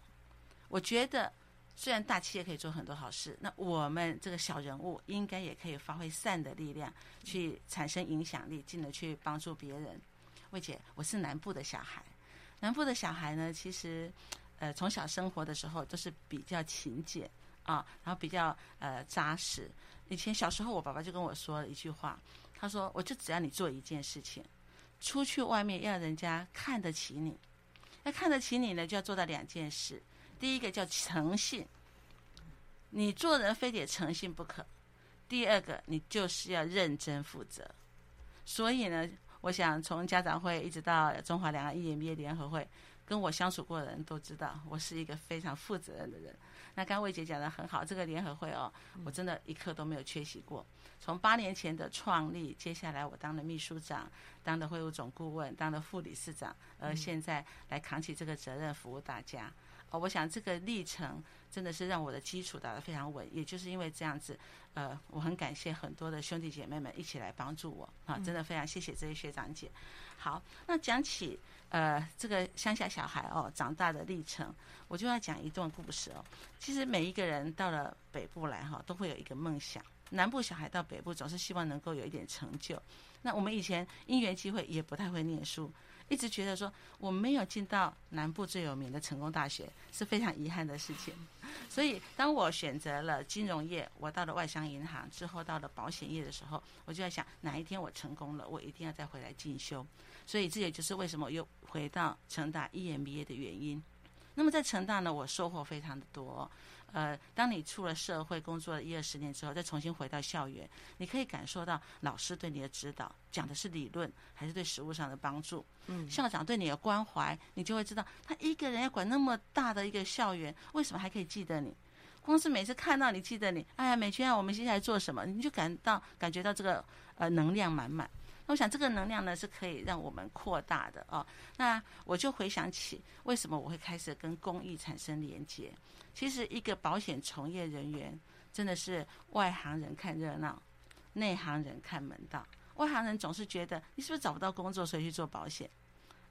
我觉得虽然大企业可以做很多好事，那我们这个小人物应该也可以发挥善的力量，去产生影响力，进而去帮助别人。魏姐，我是南部的小孩，南部的小孩呢，其实呃从小生活的时候都是比较勤俭。啊，然后比较呃扎实。以前小时候，我爸爸就跟我说了一句话，他说：“我就只要你做一件事情，出去外面要人家看得起你。那看得起你呢，就要做到两件事。第一个叫诚信，你做人非得诚信不可；第二个，你就是要认真负责。所以呢，我想从家长会一直到中华两岸 EMBA 联合会，跟我相处过的人都知道，我是一个非常负责任的人。”那刚魏姐讲的很好，这个联合会哦，我真的一刻都没有缺席过。从八年前的创立，接下来我当了秘书长，当了会务总顾问，当了副理事长，而现在来扛起这个责任，服务大家。哦，我想这个历程真的是让我的基础打得非常稳，也就是因为这样子，呃，我很感谢很多的兄弟姐妹们一起来帮助我啊，真的非常谢谢这些学长姐。好，那讲起。呃，这个乡下小孩哦，长大的历程，我就要讲一段故事哦。其实每一个人到了北部来哈，都会有一个梦想。南部小孩到北部总是希望能够有一点成就。那我们以前因缘机会也不太会念书，一直觉得说我没有进到南部最有名的成功大学是非常遗憾的事情。所以当我选择了金融业，我到了外商银行之后，到了保险业的时候，我就在想，哪一天我成功了，我一定要再回来进修。所以这也就是为什么又回到成大 EMBA 的原因。那么在成大呢，我收获非常的多。呃，当你出了社会工作了一二十年之后，再重新回到校园，你可以感受到老师对你的指导，讲的是理论还是对实物上的帮助。嗯，校长对你的关怀，你就会知道他一个人要管那么大的一个校园，为什么还可以记得你？光是每次看到你记得你，哎呀，美娟啊，我们接下来做什么？你就感到感觉到这个呃能量满满。我想这个能量呢是可以让我们扩大的哦。那我就回想起为什么我会开始跟公益产生连接。其实一个保险从业人员真的是外行人看热闹，内行人看门道。外行人总是觉得你是不是找不到工作，所以去做保险，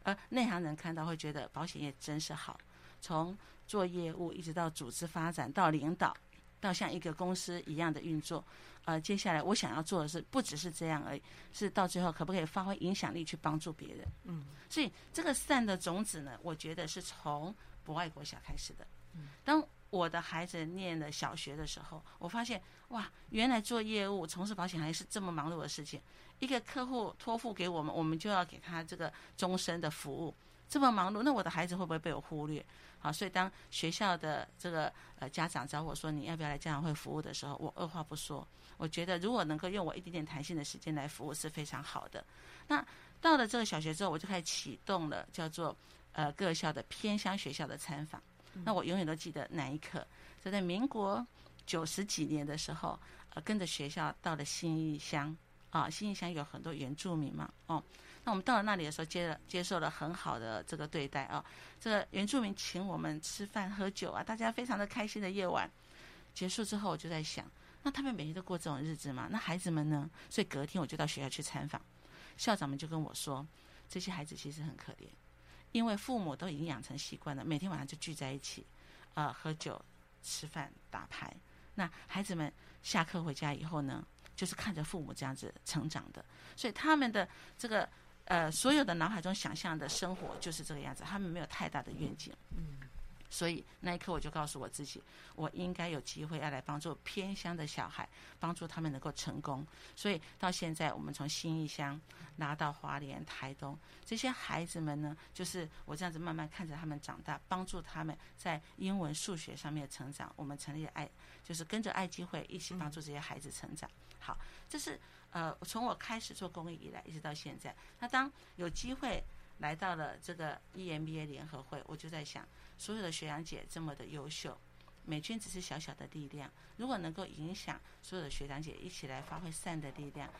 而内行人看到会觉得保险业真是好。从做业务一直到组织发展，到领导，到像一个公司一样的运作。呃，接下来我想要做的是，不只是这样而已，是到最后可不可以发挥影响力去帮助别人？嗯，所以这个善的种子呢，我觉得是从不爱国小开始的。嗯，当我的孩子念了小学的时候，我发现哇，原来做业务、从事保险行业是这么忙碌的事情。一个客户托付给我们，我们就要给他这个终身的服务，这么忙碌，那我的孩子会不会被我忽略？好，所以当学校的这个呃家长找我说，你要不要来家长会服务的时候，我二话不说。我觉得如果能够用我一点点弹性的时间来服务是非常好的。那到了这个小学之后，我就开始启动了叫做呃各校的偏乡学校的参访。那我永远都记得那一刻，就在民国九十几年的时候，呃跟着学校到了新义乡啊，新义乡有很多原住民嘛，哦，那我们到了那里的时候，接了接受了很好的这个对待啊，这个原住民请我们吃饭喝酒啊，大家非常的开心的夜晚结束之后，我就在想。那他们每天都过这种日子吗？那孩子们呢？所以隔天我就到学校去参访，校长们就跟我说，这些孩子其实很可怜，因为父母都已经养成习惯了，每天晚上就聚在一起，呃，喝酒、吃饭、打牌。那孩子们下课回家以后呢，就是看着父母这样子成长的，所以他们的这个呃所有的脑海中想象的生活就是这个样子，他们没有太大的愿景。嗯。所以那一刻，我就告诉我自己，我应该有机会要来帮助偏乡的小孩，帮助他们能够成功。所以到现在，我们从新义乡拿到华联、台东这些孩子们呢，就是我这样子慢慢看着他们长大，帮助他们在英文、数学上面成长。我们成立了爱，就是跟着爱机会一起帮助这些孩子成长。好，这是呃，从我开始做公益以来，一直到现在。那当有机会来到了这个 EMBA 联合会，我就在想。所有的学长姐这么的优秀，美娟只是小小的力量。如果能够影响所有的学长姐一起来发挥善的力量，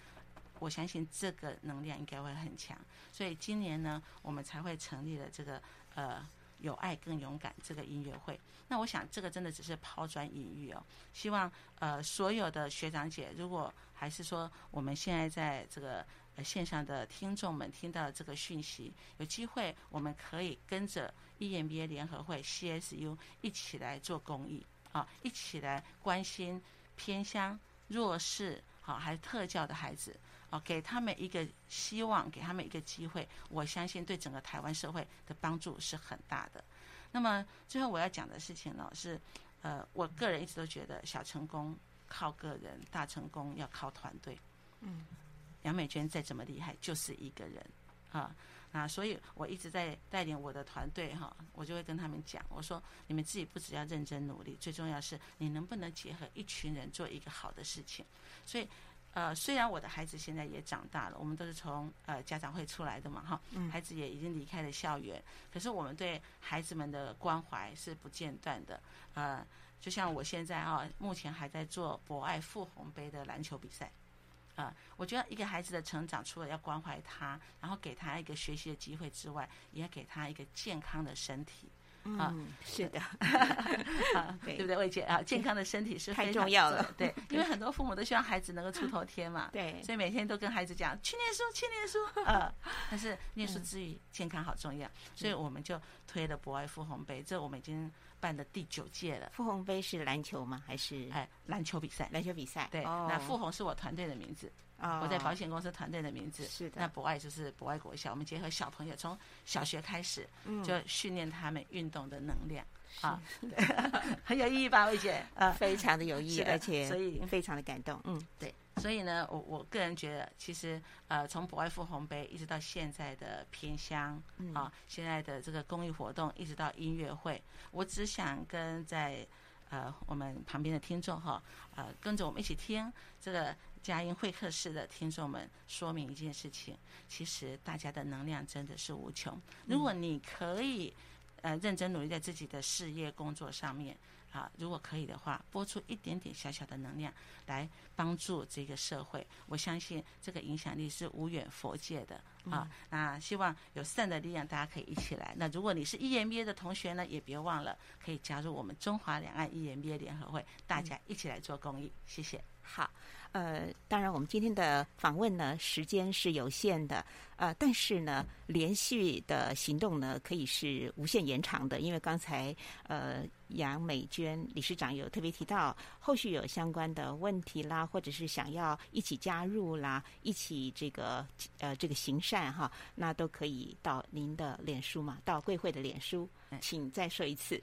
我相信这个能量应该会很强。所以今年呢，我们才会成立了这个呃“有爱更勇敢”这个音乐会。那我想这个真的只是抛砖引玉哦。希望呃所有的学长姐，如果还是说我们现在在这个呃线上的听众们听到这个讯息，有机会我们可以跟着。EMBA 联合会 CSU 一起来做公益啊，一起来关心偏乡弱势好，还是特教的孩子啊，给他们一个希望，给他们一个机会。我相信对整个台湾社会的帮助是很大的。那么最后我要讲的事情呢，是呃，我个人一直都觉得小成功靠个人，大成功要靠团队。嗯，杨美娟再怎么厉害，就是一个人啊。啊，所以我一直在带领我的团队哈，我就会跟他们讲，我说你们自己不只要认真努力，最重要是你能不能结合一群人做一个好的事情。所以，呃，虽然我的孩子现在也长大了，我们都是从呃家长会出来的嘛哈，孩子也已经离开了校园，可是我们对孩子们的关怀是不间断的。呃，就像我现在啊，目前还在做博爱富红杯的篮球比赛。啊，我觉得一个孩子的成长，除了要关怀他，然后给他一个学习的机会之外，也要给他一个健康的身体。嗯，是的，啊，对不对，魏姐啊？健康的身体是太重要了。对，因为很多父母都希望孩子能够出头天嘛。对，所以每天都跟孩子讲去念书，去念书。啊，但是念书之余，健康好重要，所以我们就推了博爱富鸿杯，这我们已经。办的第九届了。傅鸿杯是篮球吗？还是哎，篮球比赛？篮球比赛。对，哦、那傅鸿是我团队的名字，哦、我在保险公司团队的名字。是的。那博爱就是博爱国小，我们结合小朋友从小学开始，就训练他们运动的能量。嗯、啊，很有意义吧，魏姐？呃，非常的有意义，而且所以非常的感动。嗯，对。所以呢，我我个人觉得，其实呃，从博爱富红杯一直到现在的偏乡啊，现在的这个公益活动，一直到音乐会，我只想跟在呃我们旁边的听众哈，呃，跟着我们一起听这个佳音会客室的听众们说明一件事情，其实大家的能量真的是无穷。如果你可以呃认真努力在自己的事业工作上面。啊，如果可以的话，播出一点点小小的能量来帮助这个社会，我相信这个影响力是无远佛界的啊。嗯、那希望有善的力量，大家可以一起来。那如果你是 EMBA 的同学呢，也别忘了可以加入我们中华两岸 EMBA 联合会，大家一起来做公益。谢谢。好。呃，当然，我们今天的访问呢，时间是有限的，呃，但是呢，连续的行动呢，可以是无限延长的。因为刚才呃，杨美娟理事长有特别提到，后续有相关的问题啦，或者是想要一起加入啦，一起这个呃这个行善哈，那都可以到您的脸书嘛，到贵会的脸书，请再说一次，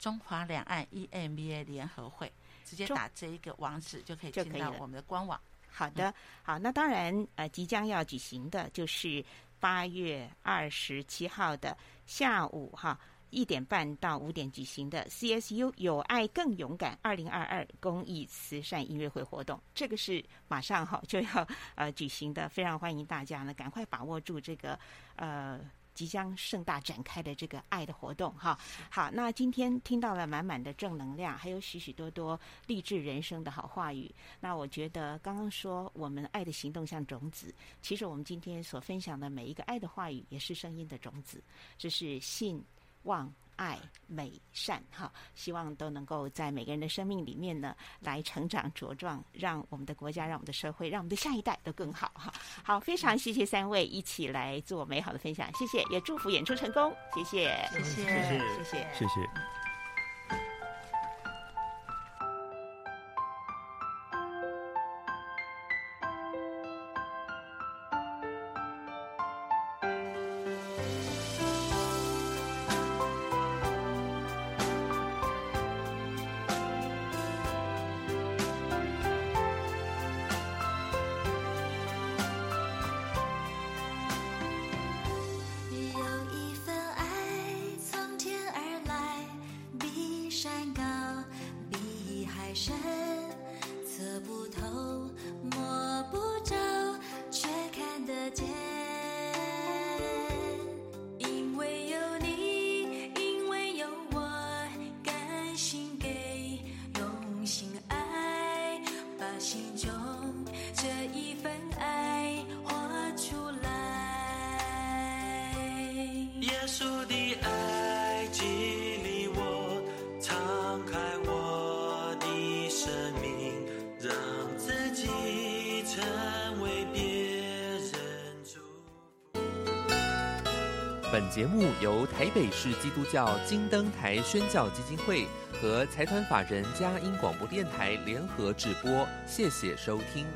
中华两岸 EMBA 联合会。直接打这一个网址就可以进到我们的官网。好的，好，那当然，呃，即将要举行的就是八月二十七号的下午哈一点半到五点举行的 CSU 有爱更勇敢二零二二公益慈善音乐会活动，这个是马上哈就要呃举行的，非常欢迎大家呢赶快把握住这个呃。即将盛大展开的这个爱的活动，哈，好，那今天听到了满满的正能量，还有许许多多励志人生的好话语。那我觉得刚刚说我们爱的行动像种子，其实我们今天所分享的每一个爱的话语也是声音的种子，这是信望。爱美善哈，希望都能够在每个人的生命里面呢来成长茁壮，让我们的国家、让我们的社会、让我们的下一代都更好哈。好，非常谢谢三位一起来做美好的分享，谢谢，也祝福演出成功，谢谢，谢谢，谢谢，谢谢，北市基督教金灯台宣教基金会和财团法人佳音广播电台联合直播，谢谢收听。